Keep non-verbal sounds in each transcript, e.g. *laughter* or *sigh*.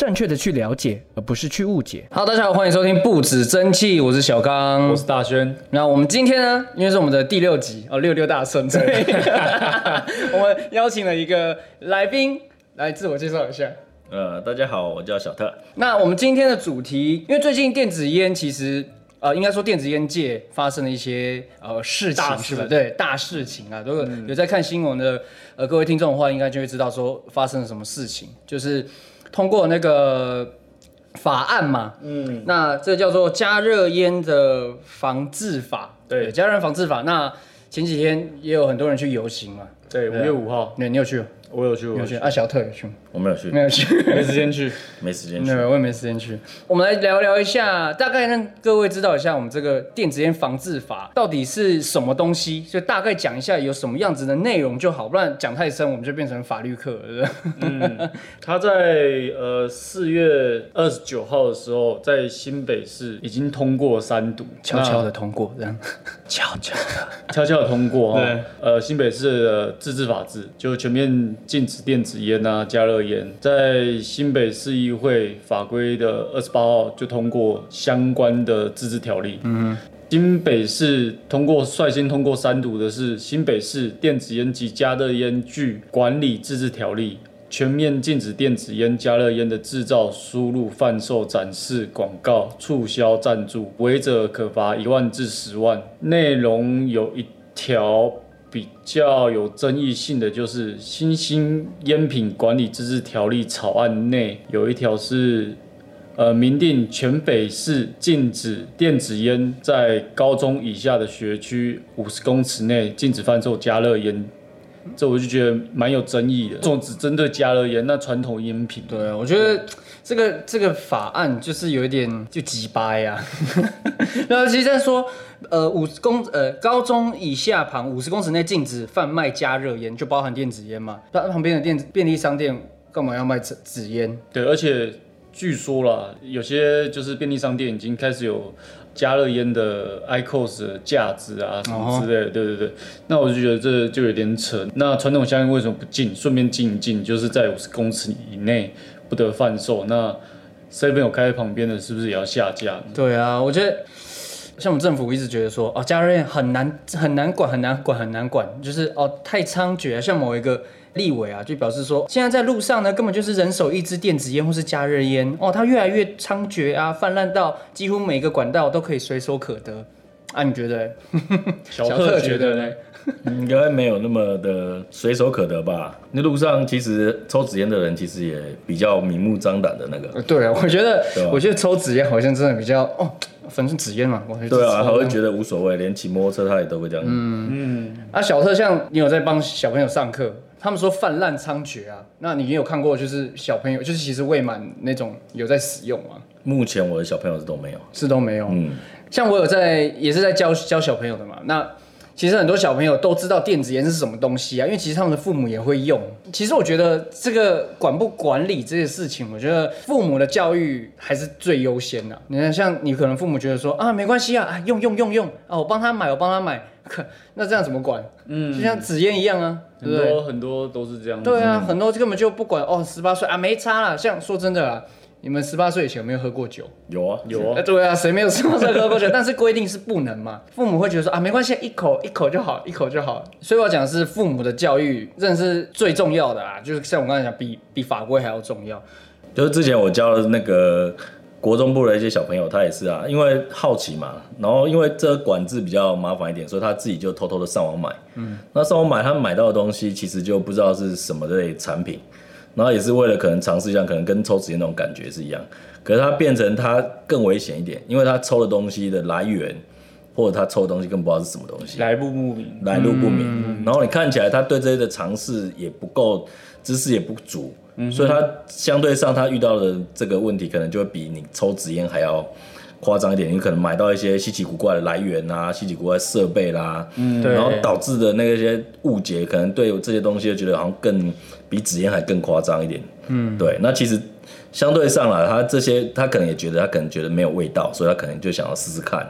正确的去了解，而不是去误解。好，大家好，欢迎收听不止蒸汽，我是小刚，我是大轩。那我们今天呢，因为是我们的第六集哦，六六大顺，所以 *laughs* 我们邀请了一个来宾来自我介绍一下。呃，大家好，我叫小特。那我们今天的主题，因为最近电子烟其实呃，应该说电子烟界发生了一些呃事情，是吧？对，大事情啊，如果有在看新闻的呃各位听众的话，应该就会知道说发生了什么事情，就是通过那个法案嘛，嗯，那这叫做加热烟的防治法，对加热烟防治法。那前几天也有很多人去游行嘛，对，五月五号，对，你有去吗？我有去，我有去？啊，小特有去吗？我没有去，没有去。没时间去。*laughs* 没时间去。对，我也没时间去。我们来聊聊一下，大概让各位知道一下我们这个电子烟防治法到底是什么东西，就大概讲一下有什么样子的内容就好，不然讲太深我们就变成法律课了嗯。他在呃四月二十九号的时候，在新北市已经通过三读，悄悄的通过，这样 *laughs* 悄悄的。悄悄的通过哈对。呃，新北市的自治法制就全面禁止电子烟啊、加热烟，在新北市议会法规的二十八号就通过相关的自治条例。嗯。新北市通过率先通过三读的是《新北市电子烟及加热烟具管理自治条例》，全面禁止电子烟、加热烟的制造、输入、贩售、展示、广告、促销、赞助，违者可罚一万至十万。内容有一条比较有争议性的，就是《新兴烟品管理自治条例》草案内有一条是。呃，明定全北市禁止电子烟在高中以下的学区五十公尺内禁止贩售加热烟，这我就觉得蛮有争议的。这种只针对加热烟，那传统烟品，对，我觉得这个这个法案就是有一点就鸡巴呀。*laughs* 然后其实在说，呃，五十公呃高中以下旁五十公尺内禁止贩卖加热烟，就包含电子烟嘛。那旁边的电子便利商店干嘛要卖纸纸烟？对，而且据说啦，有些就是便利商店已经开始有加热烟的 ICOS 的架子啊什么之类的，对对对。那我就觉得这就有点扯。那传统香烟为什么不禁？顺便禁一禁，就是在五十公尺以内不得贩售。那 seven 有开在旁边的，是不是也要下架呢？对啊，我觉得像我们政府一直觉得说，哦，加热烟很难很难管，很难管，很难管，就是哦太猖獗。像某一个立委啊，就表示说，现在在路上呢，根本就是人手一支电子烟或是加热烟，哦，它越来越猖獗啊，泛滥到几乎每个管道都可以随手可得。啊，你觉得？*laughs* 小特觉得呢？应该没有那么的随手可得吧？那路上其实抽纸烟的人其实也比较明目张胆的那个。呃对啊，我觉得我觉得抽纸烟好像真的比较哦，反正纸烟嘛，我对啊，抽他会觉得无所谓，连骑摩托车他也都会这样。嗯，啊，小特像你有在帮小朋友上课，他们说泛滥猖獗啊，那你有看过就是小朋友就是其实未满那种有在使用吗？目前我的小朋友是都没有。是都没有。嗯，像我有在也是在教教小朋友的嘛，那其实很多小朋友都知道电子烟是什么东西啊，因为其实他们的父母也会用。其实我觉得这个管不管理这些事情，我觉得父母的教育还是最优先的、你看，像你可能父母觉得说啊，没关系啊，啊用用用用啊，我帮他买，我帮他买，可 *laughs* 那这样怎么管？嗯，就像纸烟一样啊，很？多很多都是这样。对啊，很多根本就不管哦，十八岁啊没差啦。像说真的啊，你们十八岁以前有没有喝过酒？有啊，有啊，哎，对啊，谁没有十八岁喝过酒？*laughs* 但是规定是不能嘛。父母会觉得说啊，没关系，一口一口就好，一口就好。所以我讲的是父母的教育，真的是最重要的啊。就是像我刚才讲，比比法规还要重要。就是之前我教了那个国中部的一些小朋友，他也是啊，因为好奇嘛，然后因为这个管制比较麻烦一点，所以他自己就偷偷的上网买。嗯，那上网买他买到的东西，其实就不知道是什么类产品，然后也是为了可能尝试一下，可能跟抽纸烟那种感觉是一样，可是它变成它更危险一点，因为它抽的东西的来源，或者他抽的东西更不知道是什么东西。来路不明。来路不明，然后你看起来他对这些的尝试也不够，知识也不足，所以他相对上他遇到的这个问题，可能就会比你抽纸烟还要夸张一点。你可能买到一些稀奇古怪的来源啊，稀奇古怪的设备啦，对然后导致的那些误解，可能对这些东西就觉得好像更比纸烟还更夸张一点。嗯，对，那其实相对上来，他这些他可能也觉得他可能觉得没有味道，所以他可能就想要试试看。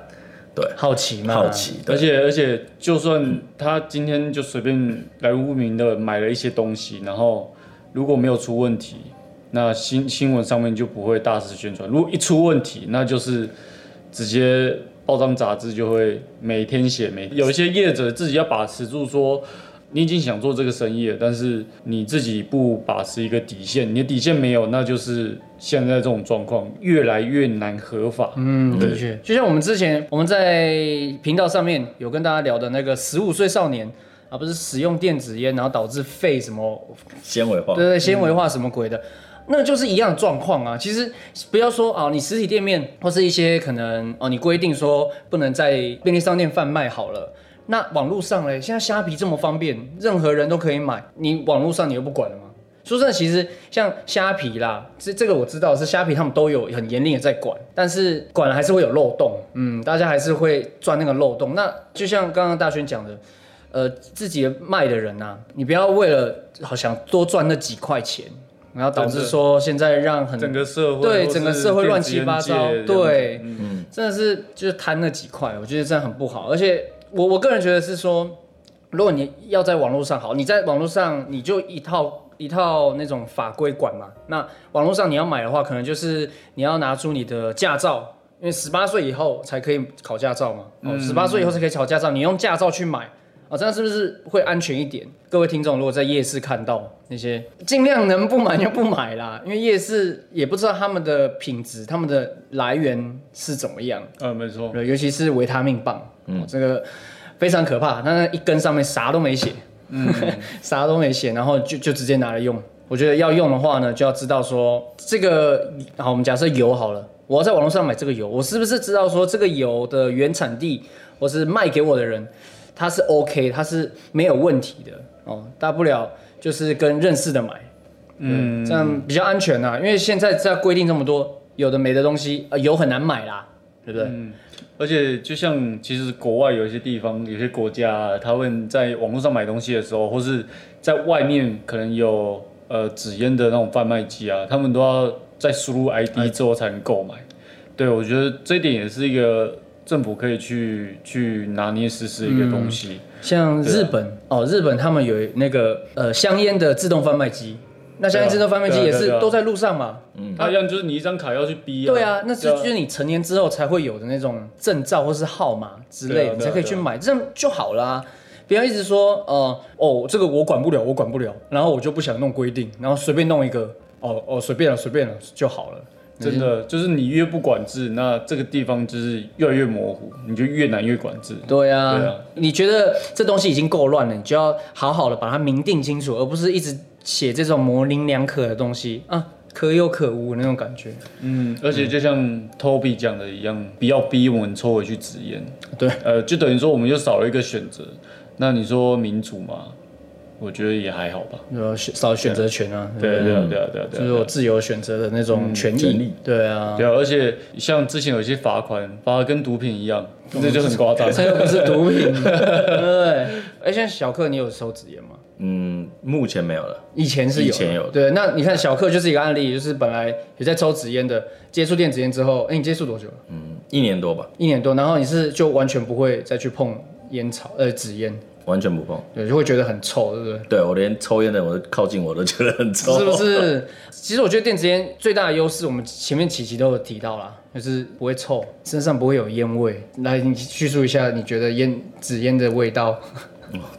对，好奇嘛，好奇，而且而且，就算他今天就随便来无名的买了一些东西，然后如果没有出问题，那新新闻上面就不会大肆宣传。如果一出问题，那就是直接报章杂志就会每天写，每有一些业者自己要把持住说。你已经想做这个生意了，但是你自己不把持一个底线，你的底线没有，那就是现在这种状况越来越难合法。嗯，的确，就像我们之前我们在频道上面有跟大家聊的那个十五岁少年啊，不是使用电子烟，然后导致肺什么纤维化，对对，纤维化什么鬼的，那就是一样的状况啊。其实不要说啊，你实体店面或是一些可能哦，你规定说不能在便利商店贩卖好了。那网络上嘞，现在虾皮这么方便，任何人都可以买，你网络上你又不管了吗？说真的，其实像虾皮啦，这这个我知道是虾皮，他们都有很严厉的在管，但是管了还是会有漏洞，嗯，大家还是会钻那个漏洞。那就像刚刚大轩讲的，呃，自己卖的人呐，你不要为了好想多赚那几块钱，然后导致说现在让很整个社会对整个社会乱七八糟，对，嗯，真的是就是贪那几块，我觉得这样很不好，而且。我我个人觉得是说，如果你要在网络上好，你在网络上你就一套一套那种法规管嘛。那网络上你要买的话，可能就是你要拿出你的驾照，因为十八岁以后才可以考驾照嘛。哦，十八岁以后才可以考驾照，你用驾照去买啊，这样是不是会安全一点？各位听众，如果在夜市看到那些，尽量能不买就不买啦，因为夜市也不知道他们的品质、他们的来源是怎么样。嗯，没错，尤其是维他命棒。嗯，这个非常可怕，那一根上面啥都没写，嗯，*laughs* 啥都没写，然后就就直接拿来用。我觉得要用的话呢，就要知道说这个，好，我们假设油好了，我要在网络上买这个油，我是不是知道说这个油的原产地，或是卖给我的人，他是 OK，它是没有问题的哦，大不了就是跟认识的买，嗯，这样比较安全呐，因为现在在规定这么多有的没的东西，呃，有很难买啦，对不对？而且，就像其实国外有一些地方、有些国家，他们在网络上买东西的时候，或是在外面可能有呃纸烟的那种贩卖机啊，他们都要在输入 ID 之后才能购买。对，我觉得这一点也是一个政府可以去去拿捏实施一个东西。像日本哦，日本他们有那个呃香烟的自动贩卖机。那香烟自动贩卖机也是都在路上嘛，嗯，它一样就是你一张卡要去逼啊，对啊，那是就是你成年之后才会有的那种证照或是号码之类，你才可以去买，这样就好啦。不要一直说，呃，哦，这个我管不了，我管不了，然后我就不想弄规定，然后随便弄一个，哦哦，随便了，随便了就好了。真的就是你越不管制，那这个地方就是越来越模糊，你就越难越管制。对啊，对啊，你觉得这东西已经够乱了，你就要好好的把它明定清楚，而不是一直。写这种模棱两可的东西啊，可有可无那种感觉。嗯，而且就像 Toby 讲的一样，不要逼我们抽回去纸烟。对，呃，就等于说我们又少了一个选择。那你说民主嘛？我觉得也还好吧。有少选择权啊。对对对对对，就是我自由选择的那种权利。对啊。对啊，而且像之前有一些罚款，罚的跟毒品一样，这就很夸张。这又不是毒品。*laughs* 对。哎，现在小克，你有抽纸烟吗？嗯，目前没有了。以前是有，以前有。对，那你看小克就是一个案例，就是本来也在抽纸烟的，接触电子烟之后，哎，你接触多久了？嗯，一年多吧。一年多，然后你是就完全不会再去碰烟草，呃，纸烟，完全不碰。对，就会觉得很臭，对不对？对我连抽烟的，我都靠近我都觉得很臭，是不是？其实我觉得电子烟最大的优势，我们前面几集都有提到啦，就是不会臭，身上不会有烟味。来，你叙述一下，你觉得烟纸烟的味道？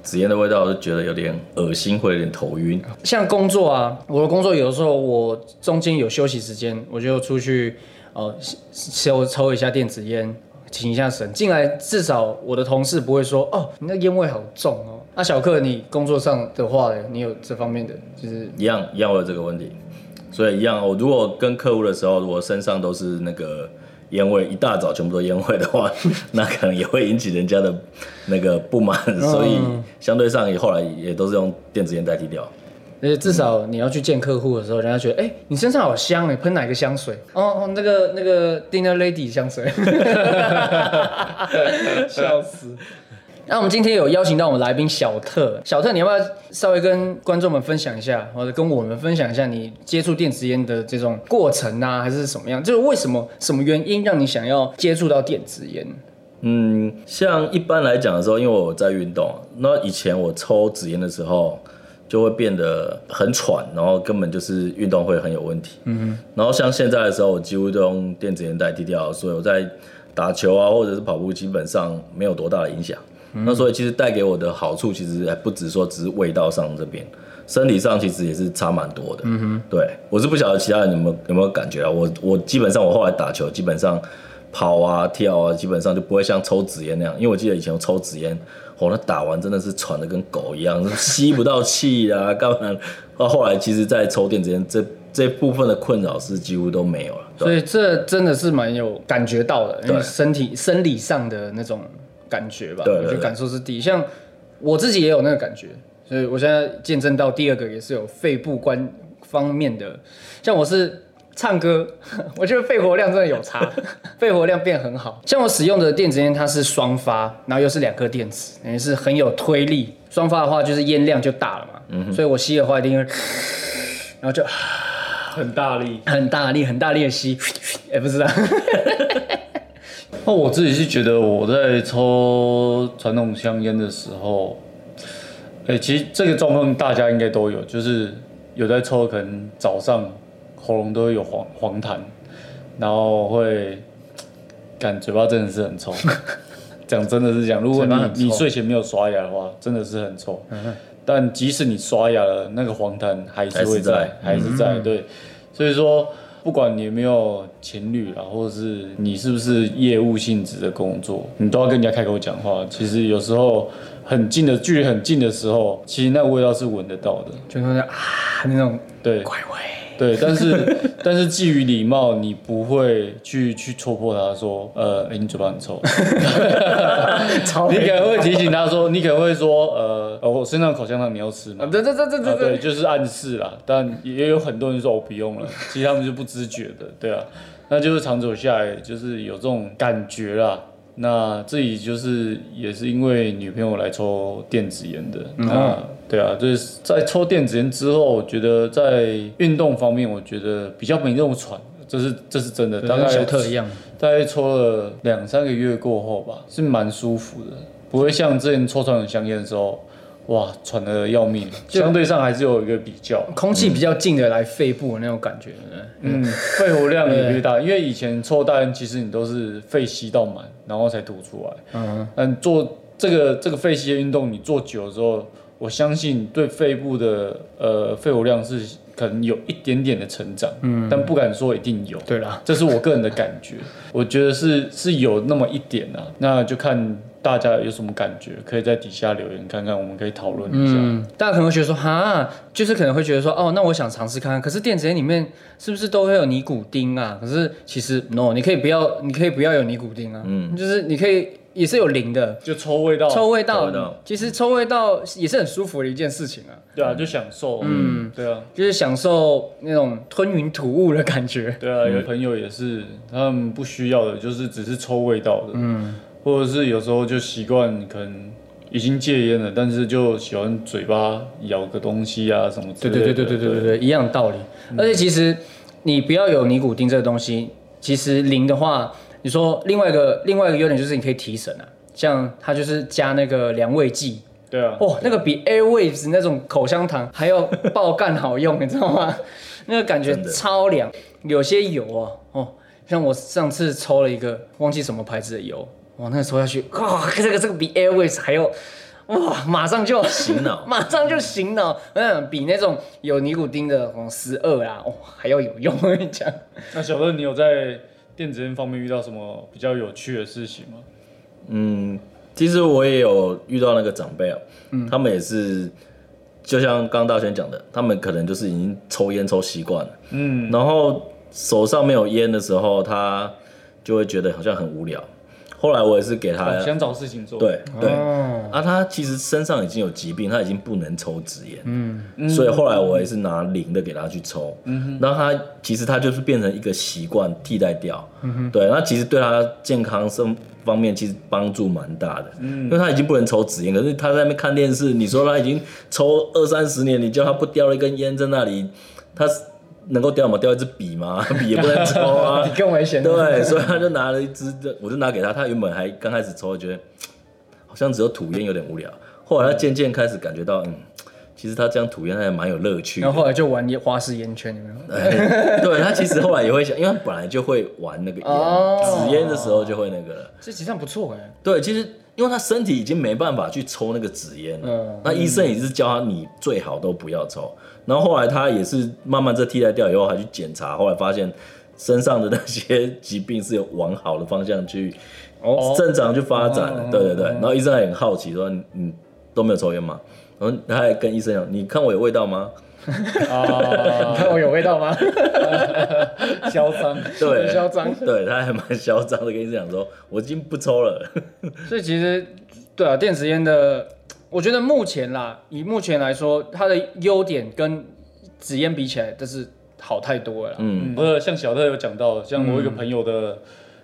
纸烟的味道，*laughs* 就觉得有点恶心，会有点头晕。像工作啊，我的工作有的时候我中间有休息时间，我就出去呃抽抽一下电子烟，清一下神。进来至少我的同事不会说哦，你那烟味好重哦。那小克，你工作上的话，你有这方面的就是一样一样有这个问题，所以一样。我如果跟客户的时候，我身上都是那个。烟味一大早全部都烟味的话，*laughs* 那可能也会引起人家的那个不满，所以相对上也后来也都是用电子烟代替掉。而且至少你要去见客户的时候，人家觉得哎，你身上好香哎，喷哪个香水？哦，那个那个 Dinner Lady 香水。*laughs* 笑死。那我们今天有邀请到我们来宾小特，小特，你要不要稍微跟观众们分享一下，或者跟我们分享一下你接触电子烟的这种过程啊，还是什么样？就是为什么、什么原因让你想要接触到电子烟？嗯，像一般来讲的时候，因为我在运动，那以前我抽纸烟的时候，就会变得很喘，然后根本就是运动会很有问题。嗯然后像现在的时候，我几乎都用电子烟代替掉，所以我在打球啊或者是跑步，基本上没有多大的影响。那所以其实带给我的好处，其实还不止说只是味道上这边，身体上其实也是差蛮多的。嗯哼，对我是不晓得其他人有没有有没有感觉啊？我我基本上我后来打球，基本上跑啊跳啊，基本上就不会像抽纸烟那样，因为我记得以前我抽纸烟，我、那打完真的是喘的跟狗一样，*laughs* 吸不到气啊，干嘛？到后来其实，在抽电之前这这部分的困扰是几乎都没有了。所以这真的是蛮有感觉到的，因为身体生理上的那种感觉吧，对对对我觉得感受是第一。像我自己也有那个感觉，所以我现在见证到第二个也是有肺部关方面的，像我是。唱歌，*laughs* 我觉得肺活量真的有差，*laughs* 肺活量变很好。像我使用的电子烟，它是双发，然后又是两颗电池，等于是很有推力。双发的话，就是烟量就大了嘛，嗯所以我吸的话一定会，然后就很大力。很大力、很大力的吸，*laughs* 也、不知道。那我自己是觉得我在抽传统香烟的时候，哎、其实这个状况大家应该都有，就是有在抽，可能早上喉咙都会有黄黄痰，然后会感嘴巴真的是很臭。*laughs* 讲真的是讲，如果你你睡前没有刷牙的话，真的是很臭。但即使你刷牙了，那个黄痰还是会在，还是在。对，所以说不管你有没有情侣啦，或者是你是不是业务性质的工作，你都要跟人家开口讲话。其实有时候很近的距离很近的时候，其实那个味道是闻得到的。就是那啊那种对怪味，对，但是但是基于礼貌，你不会去去戳破他说，呃，诶你嘴巴很臭。*laughs* *laughs* 你可能会提醒他说，你可能会说，呃，哦我身上口香糖你要吃吗？对对对，对对，就是暗示啦，但也有很多人说我不用了，其实他们是不知觉的，对啊，那就是长久下来就是有这种感觉啦。那自己就是也是因为女朋友来抽电子烟的，那对啊，就是在抽电子烟之后，我觉得在运动方面，我觉得比较没那么喘，这是这是真的，大概跟小特一样。大概抽了两三个月过后吧，是蛮舒服的，不会像之前抽传统香烟的时候，哇，喘的要命。相对上还是有一个比较，空气比较近的来肺部的那种感觉，嗯，肺活量也比较大，因为以前抽大烟其实你都是肺吸到满，然后才吐出来。嗯，但做这个这个肺吸的运动，你做久了之后，我相信对肺部的呃肺活量是可能有一点点的成长，嗯，但不敢说一定有。对啦，这是我个人的感觉，我觉得是是有那么一点啊，那就看大家有什么感觉，可以在底下留言看看，我们可以讨论一下。嗯，大家可能会觉得说，哈，就是可能会觉得说，哦，那我想尝试看看。可是电子烟里面是不是都会有尼古丁啊？可是其实 no，你可以不要，你可以不要有尼古丁啊，嗯，就是你可以也是有零的，就抽味道，抽味道。抽味道，其实抽味道也是很舒服的一件事情啊，对啊，就享受，嗯，对啊，就是享受那种吞云吐雾的感觉。对啊，有朋友也是，他们不需要的，就是只是抽味道的，嗯，或者是有时候就习惯可能已经戒烟了，但是就喜欢嘴巴咬个东西啊什么之类的，对对对对对对对对，一样的道理。而且其实你不要有尼古丁这个东西，其实零的话，你说另外一个另外一个优点就是你可以提神啊，像它就是加那个凉味剂，对啊，哇，那个比 Airwaves 那种口香糖还要爆干好用，你知道吗？*laughs* 那个感觉超凉，有些油哦哦，像我上次抽了一个忘记什么牌子的油，哇，那个抽下去，*laughs* 哇，这个这个比 Airwaves 还要。哇！马上就醒脑 *laughs* 马上就醒脑。嗯，比那种有尼古丁的哦十二啊，哦还要有用。我跟你讲，*laughs* 那小乐，你有在电子烟方面遇到什么比较有趣的事情吗？嗯，其实我也有遇到那个长辈啊，嗯他们也是，就像刚刚大轩讲的，他们可能就是已经抽烟抽习惯了，嗯，然后手上没有烟的时候，他就会觉得好像很无聊。后来我也是给他，想找事情做，，对对，哦，啊，他其实身上已经有疾病，他已经不能抽纸烟，嗯，所以后来我也是拿零的给他去抽，嗯然后他其实他就是变成一个习惯替代掉，嗯对，那其实对他健康生方面其实帮助蛮大的，嗯，因为他已经不能抽纸烟，可是他在那边看电视，你说他已经抽二三十年，你叫他不叼一根烟在那里，他能够掉吗？掉一支笔吗？*laughs* 笔也不能抽啊，*laughs* 你更危险。对，所以他就拿了一支，我就拿给他。他原本还刚开始抽，觉得好像只有吐烟有点无聊。后来他渐渐开始感觉到，嗯，其实他这样吐烟还蛮有乐趣。然后后来就玩花式烟圈，有没有？哎对他其实后来也会想，因为他本来就会玩那个烟，哦纸烟的时候就会那个了。这其实这样不错哎。对，其实因为他身体已经没办法去抽那个纸烟了，嗯那医生也是教他你最好都不要抽。然后后来他也是慢慢这替代掉以后，还去检查，后来发现身上的那些疾病是有往好的方向去哦正常去发展的。哦对对对，然后医生还很好奇说：“你你都没有抽烟吗？”然后他还跟医生讲：“你看我有味道吗你啊，*laughs* 看我有味道吗？*laughs* 嚣张。？”对，很嚣张对他还蛮嚣张的，跟医生讲说：“我已经不抽了。*laughs* 所以其实，对啊，电子烟的，我觉得目前啦，以目前来说，它的优点跟纸烟比起来，都是好太多了啦。嗯，不是像小特有讲到，像我一个朋友的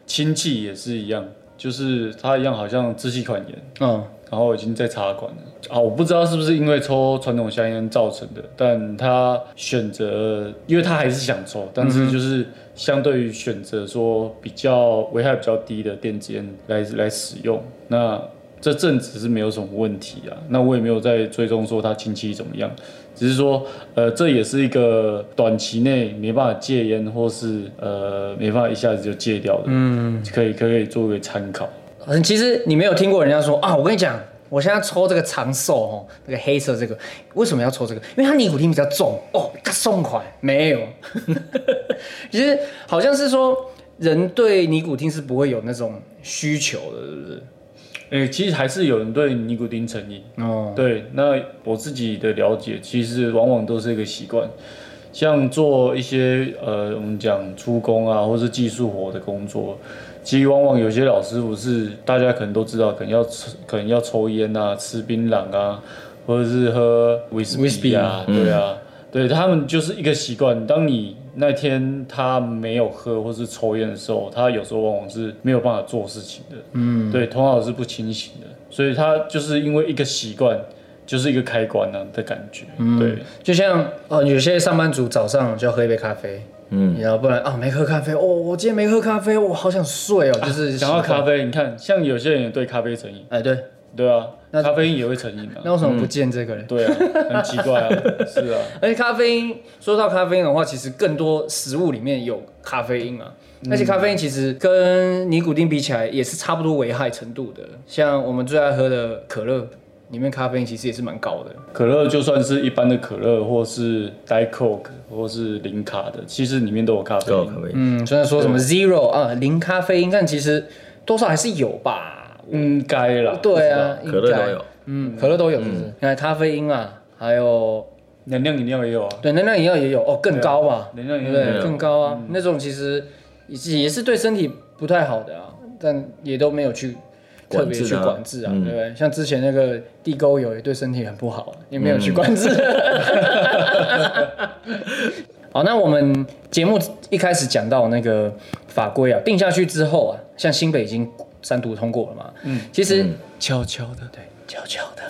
亲戚也是一样，就是他一样好像支气管炎，嗯，然后已经在插管了。啊，我不知道是不是因为抽传统香烟造成的，但他选择，因为他还是想抽，但是就是相对于选择说比较危害比较低的电子烟来来使用，那这阵子是没有什么问题啊，那我也没有在追踪说他近期怎么样，只是说呃这也是一个短期内没办法戒烟或是呃没办法一下子就戒掉的，嗯，可以可以做一个参考。嗯，其实你没有听过人家说啊，我跟你讲，我现在抽这个长寿哦，这个黑色这个，为什么要抽这个？因为它尼古丁比较重哦，它送款没有。*laughs* 其实好像是说，人对尼古丁是不会有那种需求的，是不是？诶、其实还是有人对尼古丁成瘾。哦，对，那我自己的了解，其实往往都是一个习惯。像做一些呃，我们讲出工啊，或是技术活的工作，其实往往有些老师傅是大家可能都知道，可能要吃，可能要抽烟啊，吃槟榔啊，或者是喝威士忌啊，对啊，对他们就是一个习惯。当你那天他没有喝或是抽烟的时候，他有时候往往是没有办法做事情的，嗯，对，头脑是不清醒的，所以他就是因为一个习惯，就是一个开关呢、的感觉，对。就像哦，有些上班族早上就要喝一杯咖啡，嗯，然后不然啊没喝咖啡，哦，我今天没喝咖啡，我好想睡哦，就是讲到习惯。咖，啡，你看，像有些人也对咖啡成瘾，哎对，对啊，那咖啡因也会成瘾啊，那为什么不见这个人？对啊，很奇怪啊，*laughs* 是啊，而且咖啡因，说到咖啡因的话，其实更多食物里面有咖啡因啊。而且咖啡因其实跟尼古丁比起来，也是差不多危害程度的。像我们最爱喝的可乐，里面咖啡因其实也是蛮高的。可乐就算是一般的可乐，或是 Diet Coke，或是零卡的，其实里面都有咖”啡因。都有咖啡因。嗯，虽然说什么 zero 啊，零咖啡因，但其实多少还是有吧。应该啦，对啊，可乐应该都有，嗯，可乐都有，是不是？看咖啡因啊，还有能量饮料也有啊。对能量饮料也有哦，更高吧？能量？饮料也有更高啊，那种其实也是也是对身体不太好的啊，但也都没有去特别去管制啊，嗯对不对？像之前那个地沟油也对身体很不好，也没有去管制。*laughs* 好，那我们节目一开始讲到那个法规啊，定下去之后啊，像新北已经三读通过了嘛，嗯，其实悄悄的，对，悄悄的。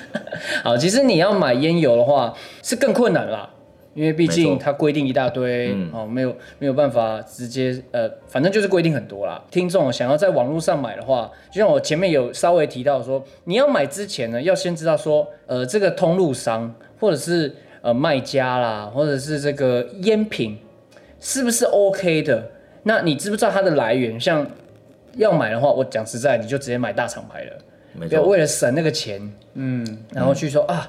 *laughs* 好，其实你要买烟油的话是更困难啦，因为毕竟它规定一大堆，哦，没有没有办法直接呃，反正就是规定很多啦。听众想要在网络上买的话，就像我前面有稍微提到说，你要买之前呢，要先知道说，呃，这个通路商或者是呃卖家啦，或者是这个烟品是不是 OK 的？那你知不知道它的来源？像要买的话，我讲实在，你就直接买大厂牌了。不要没错，为了省那个钱，嗯，然后去说、啊，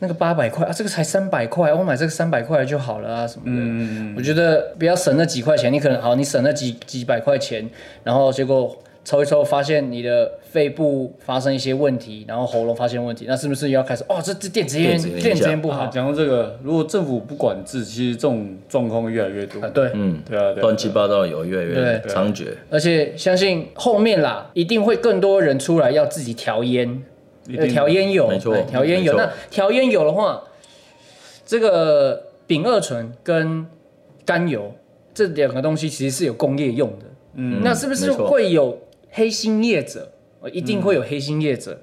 那个八百块啊，这个才三百块，我买这个三百块就好了啊什么的。嗯我觉得不要省那几块钱，你可能好，你省那几几百块钱，然后结果抽一抽，发现你的肺部发生一些问题，然后喉咙发现问题，那是不是要开始哦，这这电子烟电子烟不啊，好？讲到这个，如果政府不管制，其实这种状况越来越多。啊，对，嗯，对啊，对啊乱七八糟的油越来越对猖獗。而且相信后面啦，一定会更多人出来要自己调烟，调烟油，没错调烟油。那调烟油的话，这个丙二醇跟甘油这两个东西其实是有工业用的。嗯那是不是会有黑心业者？呃一定会有黑心业者。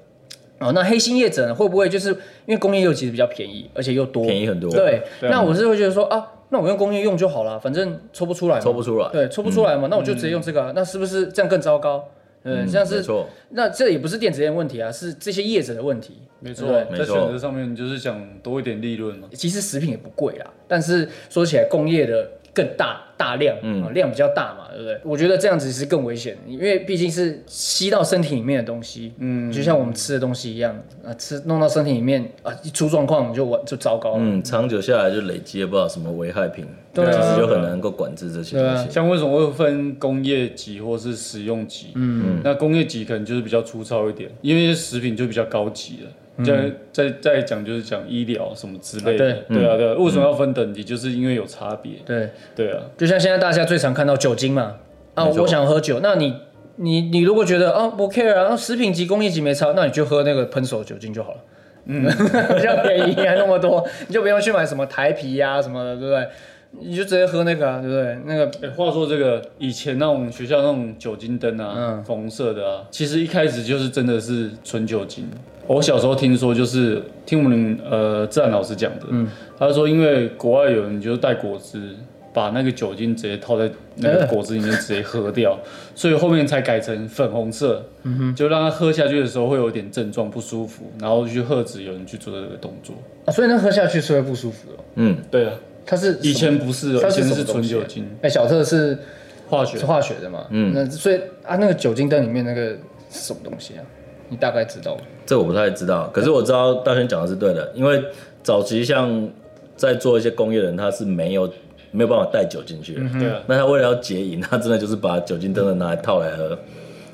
哦，那黑心业者呢，会不会就是因为工业用其实比较便宜，而且又多，便宜很多对，那我是会觉得说啊，那我用工业用就好了，反正抽不出来，抽不出来对，抽不出来嘛，那我就直接用这个啊、那是不是这样更糟糕？嗯，像是错，那这也不是电子烟问题啊，是这些业者的问题。没错，没错在选择上面你就是想多一点利润嘛。其实食品也不贵啦，但是说起来工业的更大大量，嗯、量比较大嘛，对不对？我觉得这样子是更危险，因为毕竟是吸到身体里面的东西，嗯，就像我们吃的东西一样啊，吃弄到身体里面啊，一出状况就完就糟糕了。嗯，长久下来就累积了不知道什么危害品，对啊其实就很难能够管制这些对啊东西。像为什么会分工业级或是食用级？嗯，那工业级可能就是比较粗糙一点，因为食品就比较高级了。再再再讲就是讲医疗什么之类的，啊对对啊对啊，为什么要分等级？就是因为有差别，对，对啊，就像现在大家最常看到酒精嘛，啊，没错我想喝酒，那你你你如果觉得啊不 care 啊，食品级、工业级没差，那你就喝那个喷手酒精就好了。嗯，*laughs* 比较便宜，还那么多，你就不用去买什么台啤呀、什么的，对不对？你就直接喝那个、啊，对不对？那个欸话说这个以前那种学校那种酒精灯啊，嗯粉红色的啊，其实一开始就是真的是纯酒精。我小时候听说，就是听我们呃自然老师讲的，嗯他说因为国外有人就是带果汁，把那个酒精直接套在那个果汁里面直接喝掉，*laughs* 所以后面才改成粉红色，嗯就让他喝下去的时候会有点症状不舒服，然后去喝止有人去做这个动作。啊，所以那喝下去是会不舒服的哦。嗯，对啊，它是以前不是以前是纯酒精哎、小特是化学是。化学的嘛？嗯，那所以啊，那个酒精灯里面那个是什么东西啊？你大概知道吗？这我不太知道，可是我知道大轩讲的是对的，因为早期像在做一些工业人，他是没有没有办法带酒进去的。对啊，那他为了要解瘾，他真的就是把酒精灯的拿来套来喝，带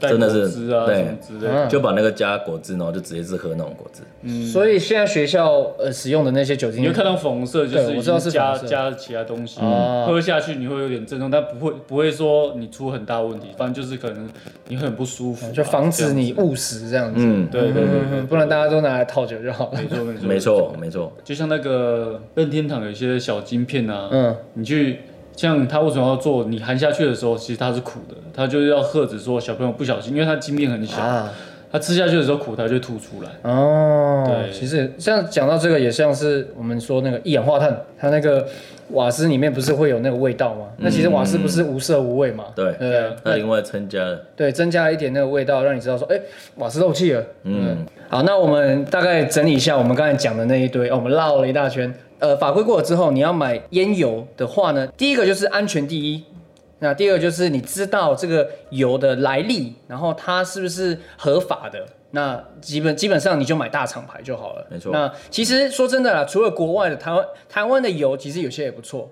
真的是果汁啊对什么之类的。嗯就把那个加果汁，然后就直接是喝那种果汁。嗯所以现在学校呃使用的那些酒精你会看到粉红色，就是对我知道是加加其他东西，哦喝下去你会有点症状，但不会不会说你出很大问题，反正就是可能你很不舒服啊，就防止你误食这样子。嗯，对对对不然大家都拿来套酒就好了。没错没错没，错没错，就像那个任天堂有一些小晶片啊，嗯，你去。像他为什么要做？你含下去的时候，其实它是苦的，它就是要喝止说小朋友不小心，因为它晶片很小，啊，它吃下去的时候苦，它就吐出来。哦，对其实像讲到这个，也像是我们说那个一氧化碳，它那个瓦斯里面不是会有那个味道吗？那其实瓦斯不是无色无味嘛？对对那另外增加了，对，增加了一点那个味道，让你知道说，哎、瓦斯漏气了。嗯，好，那我们大概整理一下我们刚才讲的那一堆，哦，我们绕了一大圈。呃，法规过了之后，你要买烟油的话呢，第一个就是安全第一，那第二个就是你知道这个油的来历，然后它是不是合法的。那基本基本上你就买大厂牌就好了。没错那其实说真的啦，除了国外的，台湾台湾的油其实有些也不错。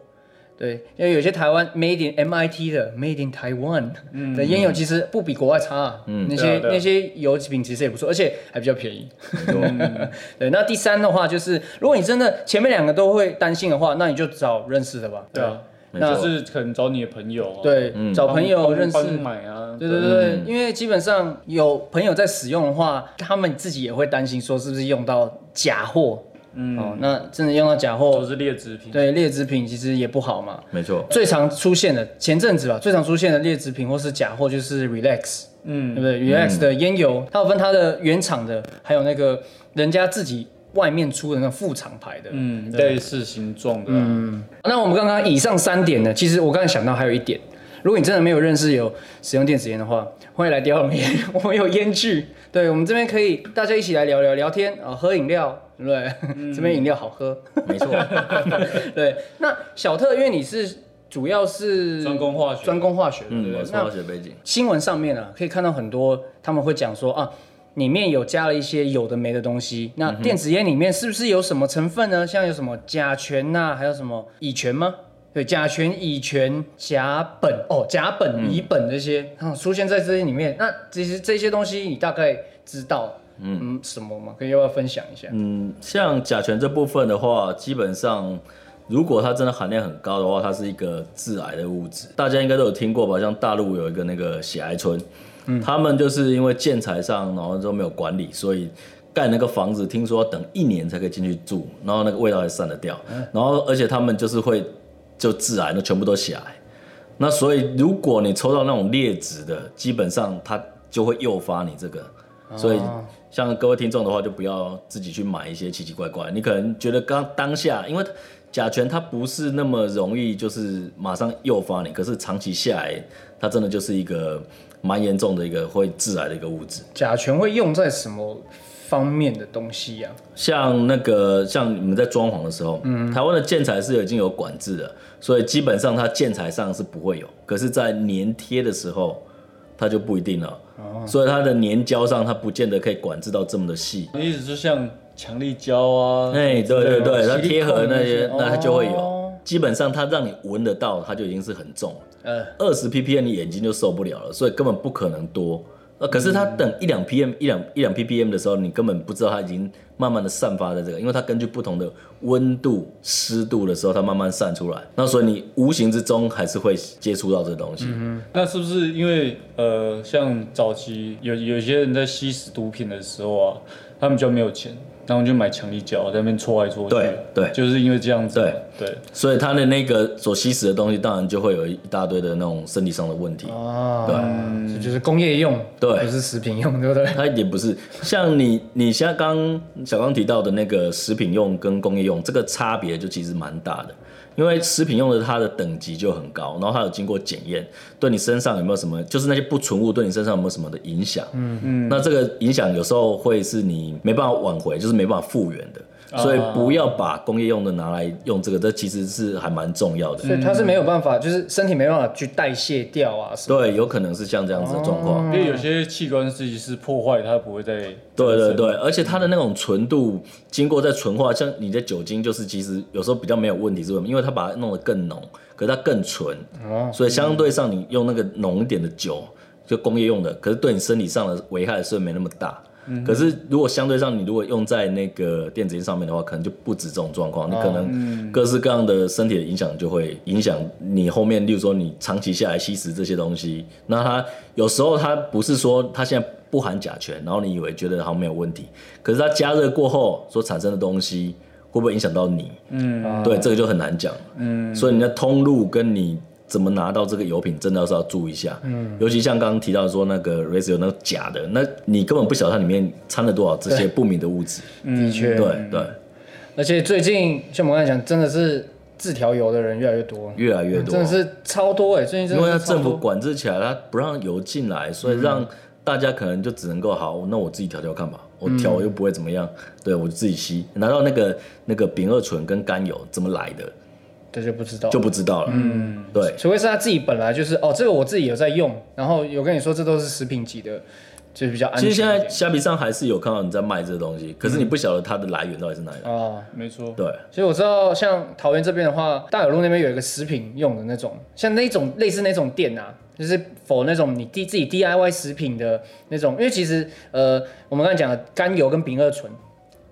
对，因为有些台湾 Made in MIT 的 Made in Taiwan 的烟油其实不比国外差、啊，嗯，那些、啊啊那些油品其实也不错，而且还比较便宜。*laughs* 对，那第三的话就是，如果你真的前面两个都会担心的话，那你就找认识的吧。对啊，那就是可能找你的朋友、啊，对，找朋友帮认识。帮买啊，对对对对，因为基本上有朋友在使用的话，他们自己也会担心说是不是用到假货。嗯，哦，那真的用到假货，都是劣质品。对劣质品其实也不好嘛。没错，最常出现的前阵子吧，最常出现的劣质品或是假货就是 Relax，嗯。对不对？Relax 的烟油，它有分它的原厂的，还有那个人家自己外面出的那种副厂牌的。嗯，类似形状的、啊，那我们刚刚以上三点呢，其实我刚才想到还有一点，如果你真的没有认识有使用电子烟的话，欢迎来雕龙烟，*laughs* 我们有烟具，对我们这边可以大家一起来聊聊聊天啊，喝饮料，对不对？这边饮料好喝，没错，*laughs* 对。那小特，因为你是主要是专攻化学专攻化学，对嗯，化学背景，新闻上面啊，可以看到很多他们会讲说啊，里面有加了一些有的没的东西。那电子烟里面是不是有什么成分呢？像有什么甲醛呐、还有什么乙醛吗？对，甲醛、乙醛、甲苯哦，甲苯、乙苯这些，啊，出现在这些里面。那其实这些东西你大概知道，嗯什么吗？可以要不要分享一下？嗯，像甲醛这部分的话，基本上如果它真的含量很高的话，它是一个致癌的物质。大家应该都有听过吧？像大陆有一个那个血癌村，他们就是因为建材上然后都没有管理，所以盖那个房子，听说要等一年才可以进去住，然后那个味道还散得掉，然后而且他们就是会就致癌，那全部都血癌。那所以如果你抽到那种劣质的，基本上它就会诱发你这个，所以像各位听众的话，就不要自己去买一些奇奇怪怪。你可能觉得刚当下，因为甲醛它不是那么容易就是马上诱发你，可是长期下来，它真的就是一个蛮严重的一个会致癌的一个物质。甲醛会用在什么方面的东西呀、像那个像你们在装潢的时候，嗯，台湾的建材是已经有管制的，所以基本上它建材上是不会有，可是，在粘贴的时候，它就不一定了。所以它的粘胶上，它不见得可以管制到这么的细。意思就像强力胶啊，哎，对对对，它贴合那些，那它就会有哦。基本上它让你闻得到，它就已经是很重了。呃，二十 ppm 你眼睛就受不了了，所以根本不可能多。呃，可是它等一两 pm 一两一两 ppm 的时候，你根本不知道它已经慢慢的散发在这个，因为它根据不同的温度、湿度的时候，它慢慢散出来。那所以你无形之中还是会接触到这东西。嗯那是不是因为呃，像早期有有些人在吸食毒品的时候啊，他们就没有钱，然后就买强力胶在那边搓来搓去，对对就是因为这样子对，对所以它的那个所吸食的东西，当然就会有一大堆的那种身体上的问题。啊，对这就是工业用，对不是食品用，对不对？它也不是像你你像刚小刚提到的那个食品用跟工业用，这个差别就其实蛮大的。因为食品用的它的等级就很高，然后它有经过检验，对你身上有没有什么，就是那些不纯物对你身上有没有什么的影响？嗯嗯，那这个影响有时候会是你没办法挽回，就是没办法复原的。所以不要把工业用的拿来用这个，这其实是还蛮重要的。所以它是没有办法，就是身体没办法去代谢掉啊。对，有可能是像这样子的状况。因为有些器官自己是破坏，它不会再对对对，而且它的那种纯度，经过再纯化，像你的酒精，就是其实有时候比较没有问题，是为什么？因为它把它弄得更浓，可是它更纯，哦所以相对上你用那个浓一点的酒，就工业用的，可是对你身体上的危害是没那么大。可是如果相对上你如果用在那个电子烟上面的话，可能就不止这种状况，你可能各式各样的身体的影响就会影响你后面，例如说你长期下来吸食这些东西，那它有时候它不是说它现在不含甲醛，然后你以为觉得好像没有问题，可是它加热过后所产生的东西会不会影响到你？嗯，对，这个就很难讲。嗯，所以你的通路跟你怎么拿到这个油品，真的是要注意一下。嗯，尤其像刚刚提到说那个 r a z o 那个假的，那你根本不晓得它里面掺了多少这些不明的物质。的确，对对，而且最近像我们刚才讲，真的是自调油的人越来越多，越来越多，真的是超多哎、最近真因为政府。管制起来，它不让油进来，所以让大家可能就只能够好，那我自己调调看吧，我调又不会怎么样，对我就自己吸，拿到那个那个丙二醇跟甘油怎么来的这就不知道，就不知道了。嗯，对，除非是他自己本来就是哦，这个我自己有在用，然后有跟你说这都是食品级的，就是比较安全。其实现在虾皮上还是有看到你在卖这个东西，可是你不晓得它的来源到底是哪里。来。哦，没错，对，所以我知道，像桃园这边的话，大有路那边有一个食品用的那种，像那种类似那种店啊，就是否那种你 D 自己 DIY 食品的那种，因为其实呃，我们刚才讲的甘油跟丙二醇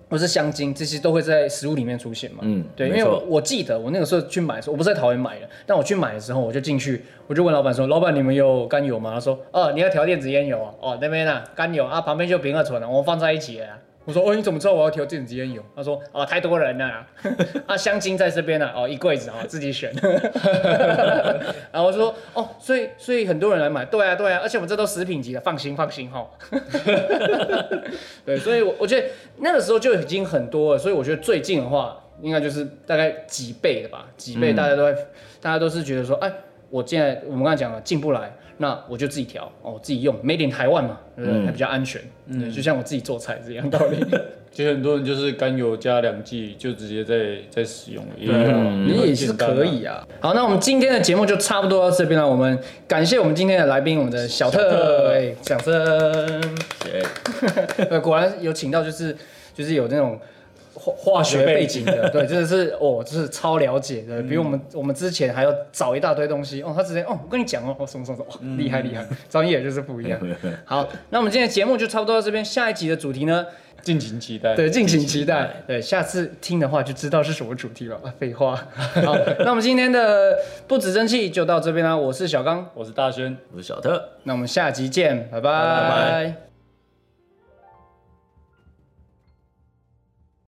或是香精，这些都会在食物里面出现嘛。嗯对，因为我我记得我那个时候去买的时候，我不是在桃园买的，但我去买的时候，我就进去，我就问老板说：“老板，你们有甘油吗？”他说：“哦，你要调电子烟油啊？哦，那边啊，甘油啊，旁边就丙二醇了，我们放在一起了啊。”我说：“哦，你怎么知道我要调电子烟油？”他说：“哦，太多人了啊，*laughs* 啊，香精在这边呢，哦，一柜子啊，自己选。*laughs* ”然后我说：“哦，所以所以很多人来买，对啊对啊，而且我们这都食品级的，放心放心哈。*laughs* ”对，所以我我觉得那个时候就已经很多了，所以我觉得最近的话，应该就是大概几倍的吧，几倍，大家都会，大家都是觉得说，哎，我现在我们刚才讲了进不来，那我就自己调，哦，自己用，made in 台湾嘛，对不对？还比较安全，对，就像我自己做菜是一样道理。*laughs* 其实很多人就是甘油加两剂就直接在在使用了，也有你也是可以啊。好，那我们今天的节目就差不多到这边了。我们感谢我们今天的来宾，我们的小小特，特哎，掌声。对 *laughs* 对，果然有请到就是就是有那种化化学背景的，*laughs* 对，真的是哦，就是超了解的，比我们我们之前还要找一大堆东西哦，他直接哦，我跟你讲哦，哦什么什么什么，哇，厉害厉害，专业就是不一样。*laughs* 好，那我们今天的节目就差不多到这边，下一集的主题呢，敬请期待。对，敬请期待。对，下次听的话就知道是什么主题了。啊，*laughs* 废话。好，那我们今天的不止蒸汽就到这边啦，我是小刚，我是大轩。我是小特。那我们下集见，拜拜拜拜